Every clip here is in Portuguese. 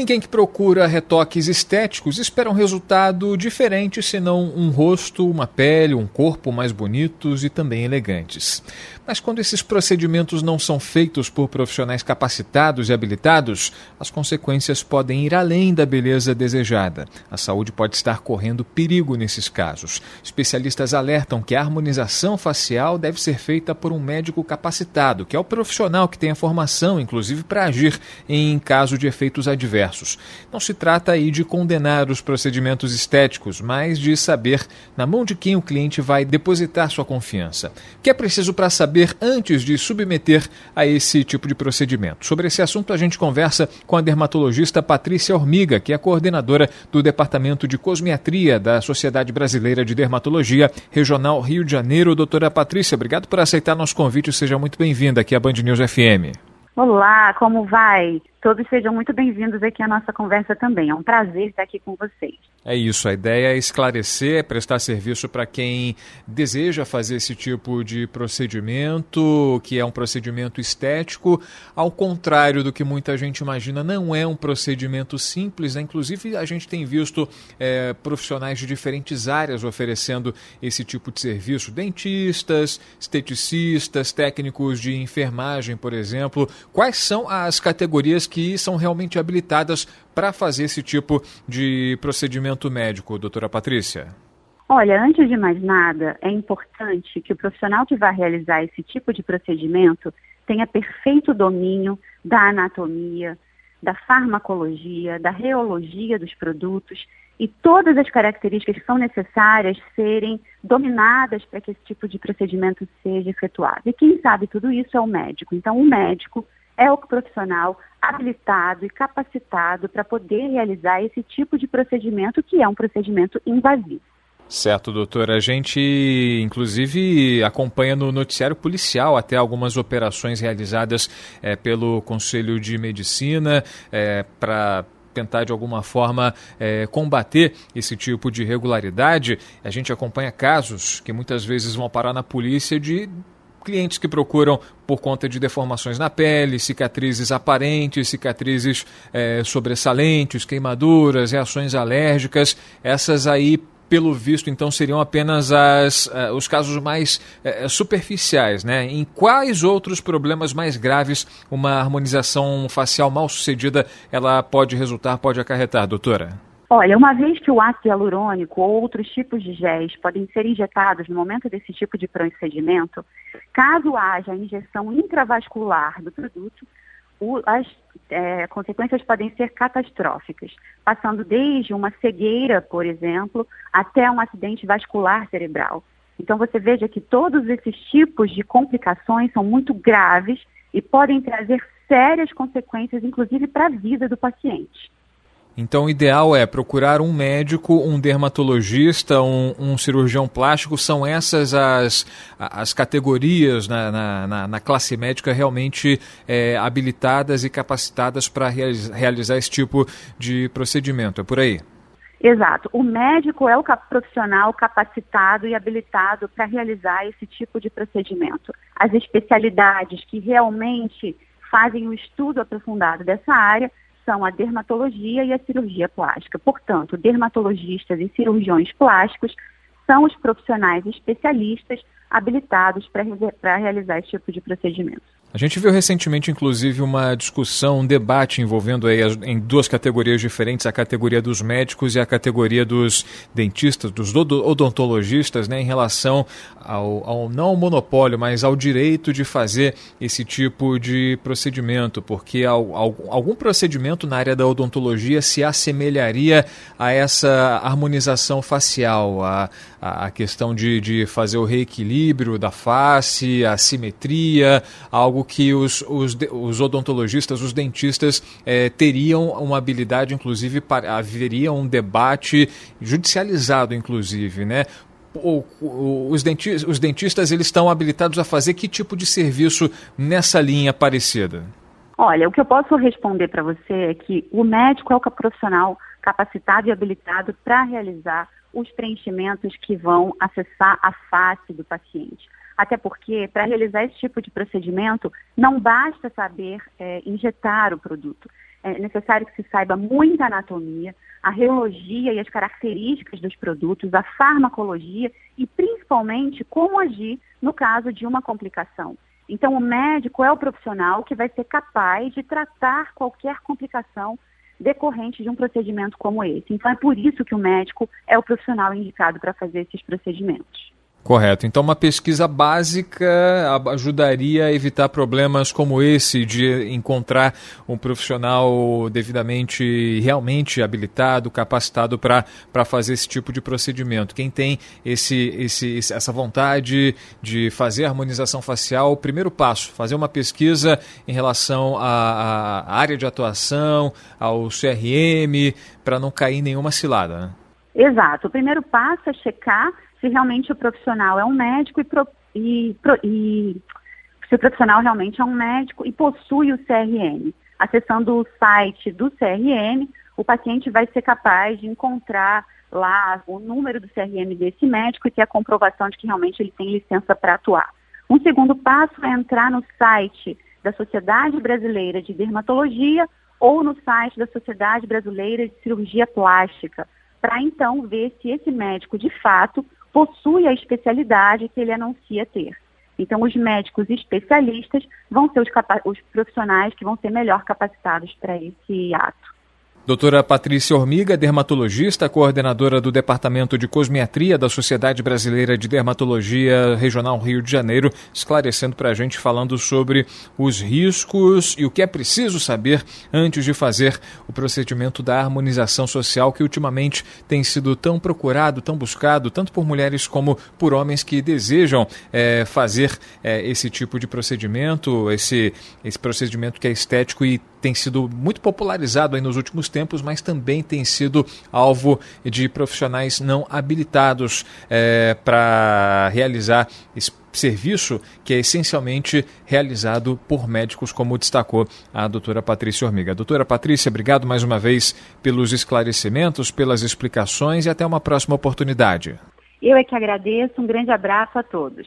Ninguém que procura retoques estéticos espera um resultado diferente, senão um rosto, uma pele, um corpo mais bonitos e também elegantes. Mas quando esses procedimentos não são feitos por profissionais capacitados e habilitados, as consequências podem ir além da beleza desejada. A saúde pode estar correndo perigo nesses casos. Especialistas alertam que a harmonização facial deve ser feita por um médico capacitado, que é o profissional que tem a formação, inclusive, para agir em caso de efeitos adversos. Não se trata aí de condenar os procedimentos estéticos, mas de saber na mão de quem o cliente vai depositar sua confiança. O que é preciso para saber saber antes de submeter a esse tipo de procedimento. Sobre esse assunto, a gente conversa com a dermatologista Patrícia Hormiga, que é coordenadora do Departamento de Cosmiatria da Sociedade Brasileira de Dermatologia, Regional Rio de Janeiro. Doutora Patrícia, obrigado por aceitar nosso convite. Seja muito bem-vinda aqui à Band News FM. Olá, como vai? Todos sejam muito bem-vindos aqui à nossa conversa também. É um prazer estar aqui com vocês. É isso, a ideia é esclarecer, é prestar serviço para quem deseja fazer esse tipo de procedimento, que é um procedimento estético, ao contrário do que muita gente imagina, não é um procedimento simples, né? inclusive a gente tem visto é, profissionais de diferentes áreas oferecendo esse tipo de serviço, dentistas, esteticistas, técnicos de enfermagem, por exemplo. Quais são as categorias que são realmente habilitadas para fazer esse tipo de procedimento médico, doutora Patrícia? Olha, antes de mais nada, é importante que o profissional que vai realizar esse tipo de procedimento tenha perfeito domínio da anatomia, da farmacologia, da reologia dos produtos e todas as características que são necessárias serem dominadas para que esse tipo de procedimento seja efetuado. E quem sabe tudo isso é o médico. Então, o médico é o profissional habilitado e capacitado para poder realizar esse tipo de procedimento, que é um procedimento invasivo. Certo, doutora. A gente, inclusive, acompanha no noticiário policial até algumas operações realizadas é, pelo Conselho de Medicina é, para tentar de alguma forma é, combater esse tipo de irregularidade. A gente acompanha casos que muitas vezes vão parar na polícia de clientes que procuram por conta de deformações na pele, cicatrizes aparentes, cicatrizes é, sobressalentes, queimaduras, reações alérgicas, essas aí pelo visto, então, seriam apenas as, uh, os casos mais uh, superficiais, né? Em quais outros problemas mais graves uma harmonização facial mal sucedida ela pode resultar, pode acarretar, doutora? Olha, uma vez que o ácido hialurônico ou outros tipos de géis podem ser injetados no momento desse tipo de procedimento, caso haja injeção intravascular do produto, o, as é, consequências podem ser catastróficas, passando desde uma cegueira, por exemplo, até um acidente vascular cerebral. Então você veja que todos esses tipos de complicações são muito graves e podem trazer sérias consequências, inclusive para a vida do paciente. Então, o ideal é procurar um médico, um dermatologista, um, um cirurgião plástico. São essas as, as categorias na, na, na classe médica realmente é, habilitadas e capacitadas para realizar esse tipo de procedimento. É por aí? Exato. O médico é o profissional capacitado e habilitado para realizar esse tipo de procedimento. As especialidades que realmente fazem um estudo aprofundado dessa área são a dermatologia e a cirurgia plástica. Portanto, dermatologistas e cirurgiões plásticos são os profissionais especialistas habilitados para realizar esse tipo de procedimento. A gente viu recentemente, inclusive, uma discussão, um debate envolvendo aí as, em duas categorias diferentes, a categoria dos médicos e a categoria dos dentistas, dos odontologistas, né, em relação ao, ao não ao monopólio, mas ao direito de fazer esse tipo de procedimento, porque ao, ao, algum procedimento na área da odontologia se assemelharia a essa harmonização facial, a, a questão de, de fazer o reequilíbrio da face, a simetria, algo que os, os, os odontologistas, os dentistas eh, teriam uma habilidade, inclusive, para, haveria um debate judicializado, inclusive, né? Os, dentistas, os dentistas eles estão habilitados a fazer que tipo de serviço nessa linha parecida? Olha, o que eu posso responder para você é que o médico é o profissional capacitado e habilitado para realizar os preenchimentos que vão acessar a face do paciente. Até porque, para realizar esse tipo de procedimento, não basta saber é, injetar o produto. É necessário que se saiba muita anatomia, a reologia e as características dos produtos, a farmacologia e, principalmente, como agir no caso de uma complicação. Então, o médico é o profissional que vai ser capaz de tratar qualquer complicação decorrente de um procedimento como esse. Então, é por isso que o médico é o profissional indicado para fazer esses procedimentos. Correto. Então, uma pesquisa básica ajudaria a evitar problemas como esse de encontrar um profissional devidamente, realmente habilitado, capacitado para fazer esse tipo de procedimento. Quem tem esse, esse, essa vontade de fazer harmonização facial, o primeiro passo, fazer uma pesquisa em relação à, à área de atuação, ao CRM, para não cair em nenhuma cilada. Né? Exato. O primeiro passo é checar se realmente o profissional é um médico e, pro, e, pro, e se o profissional realmente é um médico e possui o CRM. Acessando o site do CRM, o paciente vai ser capaz de encontrar lá o número do CRM desse médico e ter a comprovação de que realmente ele tem licença para atuar. Um segundo passo é entrar no site da Sociedade Brasileira de Dermatologia ou no site da Sociedade Brasileira de Cirurgia Plástica, para então ver se esse médico de fato possui a especialidade que ele anuncia ter. Então, os médicos especialistas vão ser os, os profissionais que vão ser melhor capacitados para esse ato. Doutora Patrícia Hormiga, dermatologista, coordenadora do Departamento de Cosmiatria da Sociedade Brasileira de Dermatologia Regional Rio de Janeiro, esclarecendo para a gente, falando sobre os riscos e o que é preciso saber antes de fazer o procedimento da harmonização social, que ultimamente tem sido tão procurado, tão buscado, tanto por mulheres como por homens que desejam é, fazer é, esse tipo de procedimento, esse, esse procedimento que é estético e tem sido muito popularizado nos últimos tempos, mas também tem sido alvo de profissionais não habilitados é, para realizar serviço que é essencialmente realizado por médicos, como destacou a doutora Patrícia Hormiga. Doutora Patrícia, obrigado mais uma vez pelos esclarecimentos, pelas explicações e até uma próxima oportunidade. Eu é que agradeço, um grande abraço a todos.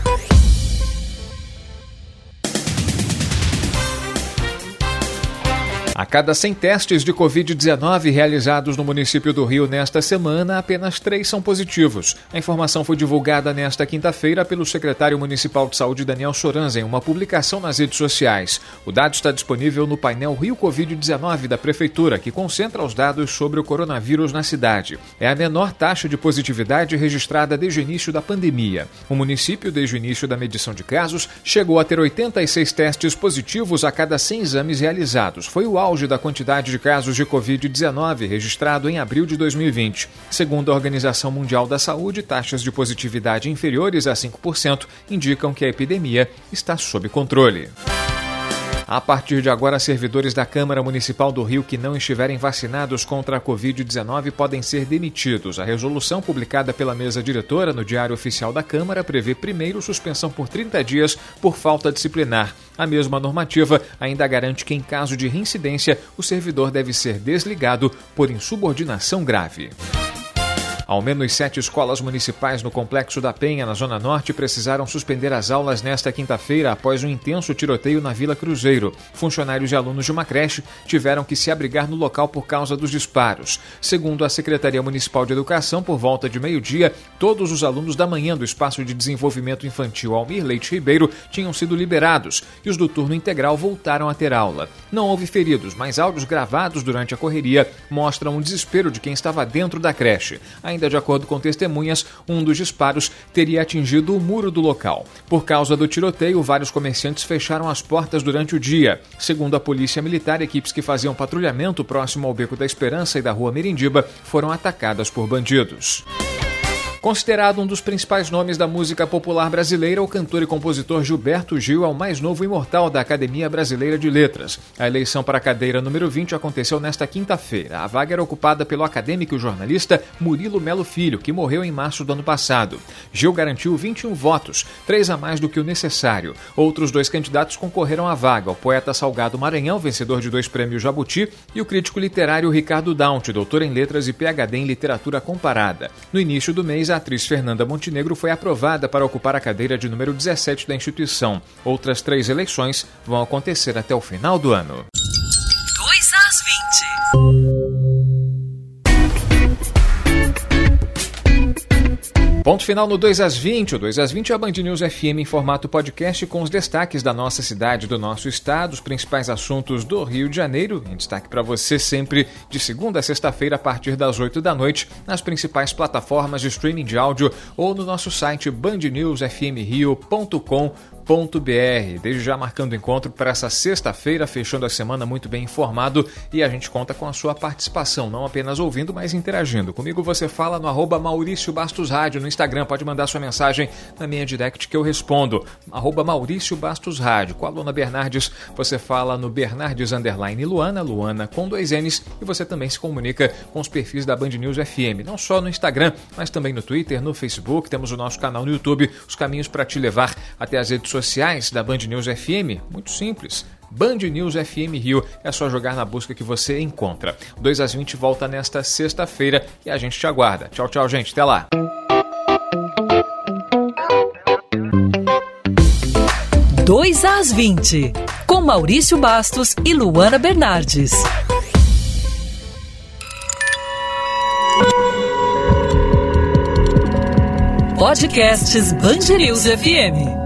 Cada 100 testes de Covid-19 realizados no município do Rio nesta semana, apenas três são positivos. A informação foi divulgada nesta quinta-feira pelo secretário municipal de saúde Daniel Soranza em uma publicação nas redes sociais. O dado está disponível no painel Rio Covid-19 da Prefeitura, que concentra os dados sobre o coronavírus na cidade. É a menor taxa de positividade registrada desde o início da pandemia. O município, desde o início da medição de casos, chegou a ter 86 testes positivos a cada 100 exames realizados. Foi o auge da quantidade de casos de Covid-19 registrado em abril de 2020. Segundo a Organização Mundial da Saúde, taxas de positividade inferiores a 5% indicam que a epidemia está sob controle. A partir de agora, servidores da Câmara Municipal do Rio que não estiverem vacinados contra a Covid-19 podem ser demitidos. A resolução publicada pela mesa diretora no Diário Oficial da Câmara prevê primeiro suspensão por 30 dias por falta disciplinar. A mesma normativa ainda garante que, em caso de reincidência, o servidor deve ser desligado por insubordinação grave. Ao menos sete escolas municipais no Complexo da Penha, na Zona Norte, precisaram suspender as aulas nesta quinta-feira após um intenso tiroteio na Vila Cruzeiro. Funcionários e alunos de uma creche tiveram que se abrigar no local por causa dos disparos. Segundo a Secretaria Municipal de Educação, por volta de meio-dia, todos os alunos da manhã do Espaço de Desenvolvimento Infantil Almir Leite Ribeiro tinham sido liberados e os do turno integral voltaram a ter aula. Não houve feridos, mas áudios gravados durante a correria mostram o desespero de quem estava dentro da creche. Ainda Ainda de acordo com testemunhas, um dos disparos teria atingido o muro do local. Por causa do tiroteio, vários comerciantes fecharam as portas durante o dia. Segundo a Polícia Militar, equipes que faziam patrulhamento próximo ao Beco da Esperança e da Rua Merindiba foram atacadas por bandidos. Considerado um dos principais nomes da música popular brasileira, o cantor e compositor Gilberto Gil é o mais novo imortal da Academia Brasileira de Letras. A eleição para a cadeira número 20 aconteceu nesta quinta-feira. A vaga era ocupada pelo acadêmico e jornalista Murilo Melo Filho, que morreu em março do ano passado. Gil garantiu 21 votos, três a mais do que o necessário. Outros dois candidatos concorreram à vaga: o poeta Salgado Maranhão, vencedor de dois prêmios Jabuti, e o crítico literário Ricardo Daunt, doutor em letras e PhD em literatura comparada. No início do mês, a atriz Fernanda Montenegro foi aprovada para ocupar a cadeira de número 17 da instituição. Outras três eleições vão acontecer até o final do ano. 2 às 20. Ponto final no 2 às 20. O 2 às 20 é a Band News FM em formato podcast com os destaques da nossa cidade, do nosso estado, os principais assuntos do Rio de Janeiro. Em destaque para você sempre de segunda a sexta-feira a partir das 8 da noite nas principais plataformas de streaming de áudio ou no nosso site bandnewsfmrio.com www.cultura.br. Desde já marcando encontro para essa sexta-feira, fechando a semana muito bem informado e a gente conta com a sua participação, não apenas ouvindo, mas interagindo. Comigo você fala no arroba Maurício Bastos Rádio no Instagram, pode mandar sua mensagem na minha direct que eu respondo. Arroba Maurício Bastos Rádio. Com a Luna Bernardes, você fala no Bernardes Underline Luana, Luana com dois N's, e você também se comunica com os perfis da Band News FM, não só no Instagram, mas também no Twitter, no Facebook, temos o nosso canal no YouTube, os caminhos para te levar até as redes sociais da Band News FM? Muito simples. Band News FM Rio. É só jogar na busca que você encontra. 2 às 20 volta nesta sexta-feira e a gente te aguarda. Tchau, tchau, gente. Até lá. Dois às 20, com Maurício Bastos e Luana Bernardes. Podcasts News FM.